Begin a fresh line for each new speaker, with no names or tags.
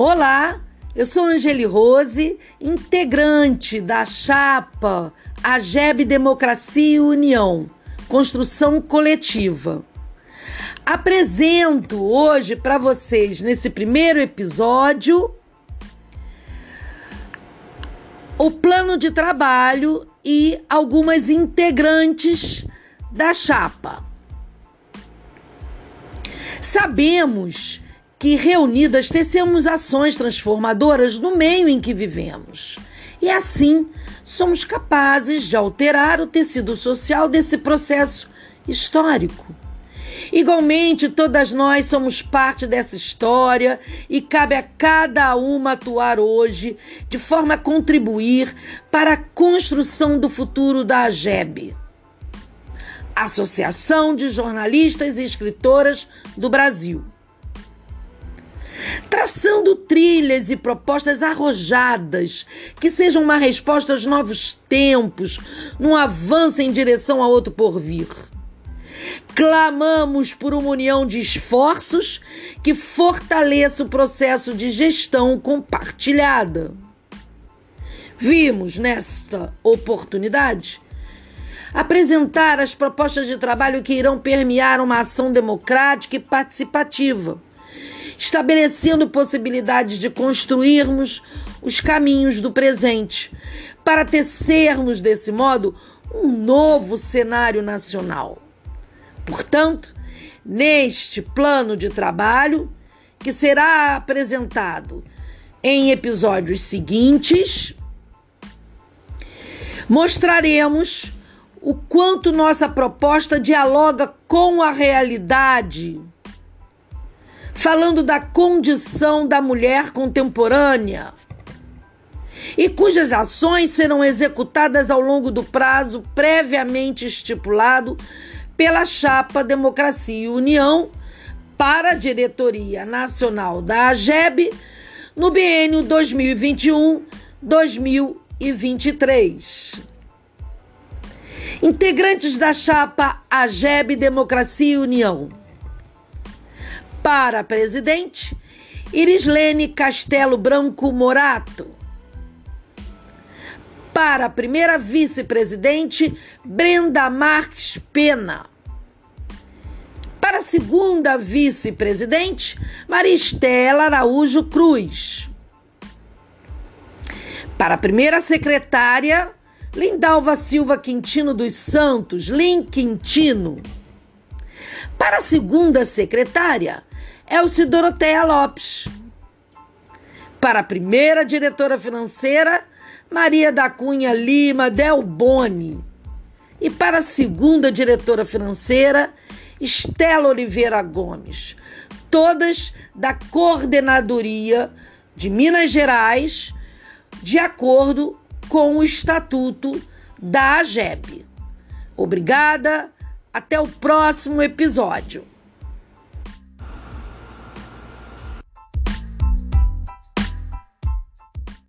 Olá, eu sou Angeli Rose, integrante da chapa AGEB Democracia e União, Construção Coletiva. Apresento hoje para vocês, nesse primeiro episódio, o plano de trabalho e algumas integrantes da chapa. Sabemos que reunidas tecemos ações transformadoras no meio em que vivemos. E assim somos capazes de alterar o tecido social desse processo histórico. Igualmente, todas nós somos parte dessa história e cabe a cada uma atuar hoje de forma a contribuir para a construção do futuro da AGEB. Associação de Jornalistas e Escritoras do Brasil traçando trilhas e propostas arrojadas que sejam uma resposta aos novos tempos, num avanço em direção a outro porvir. Clamamos por uma união de esforços que fortaleça o processo de gestão compartilhada. Vimos nesta oportunidade apresentar as propostas de trabalho que irão permear uma ação democrática e participativa estabelecendo possibilidades de construirmos os caminhos do presente, para tecermos desse modo um novo cenário nacional. Portanto, neste plano de trabalho, que será apresentado em episódios seguintes, mostraremos o quanto nossa proposta dialoga com a realidade falando da condição da mulher contemporânea e cujas ações serão executadas ao longo do prazo previamente estipulado pela chapa Democracia e União para a diretoria nacional da AGEB no biênio 2021-2023. Integrantes da chapa AGEB Democracia e União para presidente, Irislene Castelo Branco Morato. Para a primeira vice-presidente, Brenda Marques Pena. Para a segunda vice-presidente, Maristela Araújo Cruz. Para a primeira secretária, Lindalva Silva Quintino dos Santos, Lin Quintino. Para a segunda secretária, Elci Doroteia Lopes. Para a primeira diretora financeira, Maria da Cunha Lima Del Boni. E para a segunda diretora financeira, Estela Oliveira Gomes. Todas da Coordenadoria de Minas Gerais, de acordo com o Estatuto da AGEB. Obrigada, até o próximo episódio.